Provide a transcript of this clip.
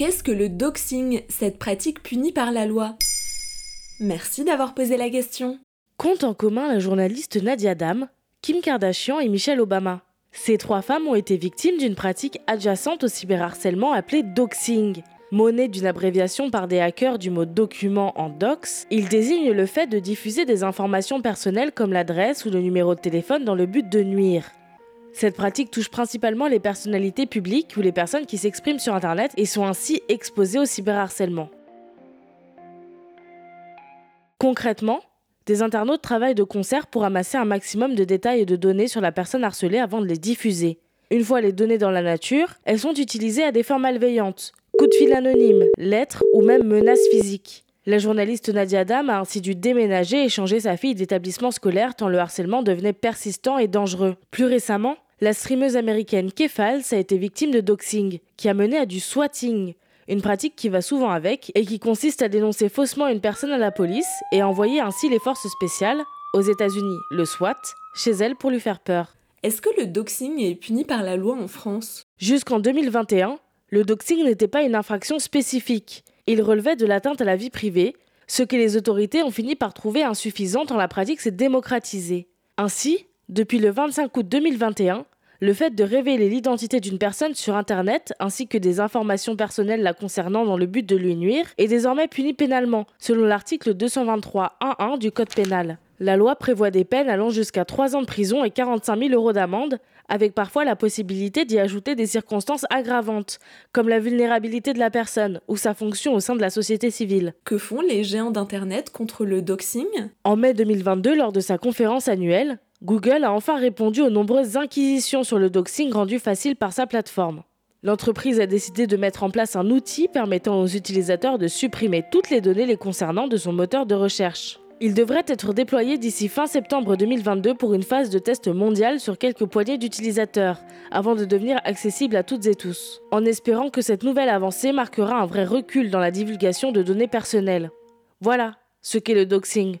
Qu'est-ce que le doxing, cette pratique punie par la loi Merci d'avoir posé la question. Compte en commun la journaliste Nadia Dam, Kim Kardashian et Michelle Obama. Ces trois femmes ont été victimes d'une pratique adjacente au cyberharcèlement appelée doxing. Monnaie d'une abréviation par des hackers du mot document en dox, il désigne le fait de diffuser des informations personnelles comme l'adresse ou le numéro de téléphone dans le but de nuire. Cette pratique touche principalement les personnalités publiques ou les personnes qui s'expriment sur Internet et sont ainsi exposées au cyberharcèlement. Concrètement, des internautes travaillent de concert pour amasser un maximum de détails et de données sur la personne harcelée avant de les diffuser. Une fois les données dans la nature, elles sont utilisées à des fins malveillantes, coups de fil anonymes, lettres ou même menaces physiques. La journaliste Nadia Dam a ainsi dû déménager et changer sa fille d'établissement scolaire tant le harcèlement devenait persistant et dangereux. Plus récemment, la streameuse américaine Kefals a été victime de doxing, qui a mené à du swatting, une pratique qui va souvent avec et qui consiste à dénoncer faussement une personne à la police et à envoyer ainsi les forces spéciales, aux États-Unis le SWAT, chez elle pour lui faire peur. Est-ce que le doxing est puni par la loi en France? Jusqu'en 2021, le doxing n'était pas une infraction spécifique. Il relevait de l'atteinte à la vie privée, ce que les autorités ont fini par trouver insuffisant tant la pratique s'est démocratisée. Ainsi, depuis le 25 août 2021, le fait de révéler l'identité d'une personne sur Internet ainsi que des informations personnelles la concernant dans le but de lui nuire est désormais puni pénalement, selon l'article 223.1.1 du Code pénal. La loi prévoit des peines allant jusqu'à 3 ans de prison et 45 000 euros d'amende, avec parfois la possibilité d'y ajouter des circonstances aggravantes, comme la vulnérabilité de la personne ou sa fonction au sein de la société civile. Que font les géants d'Internet contre le doxing? En mai 2022, lors de sa conférence annuelle, Google a enfin répondu aux nombreuses inquisitions sur le doxing rendues faciles par sa plateforme. L'entreprise a décidé de mettre en place un outil permettant aux utilisateurs de supprimer toutes les données les concernant de son moteur de recherche. Il devrait être déployé d'ici fin septembre 2022 pour une phase de test mondial sur quelques poignées d'utilisateurs, avant de devenir accessible à toutes et tous, en espérant que cette nouvelle avancée marquera un vrai recul dans la divulgation de données personnelles. Voilà ce qu'est le doxing.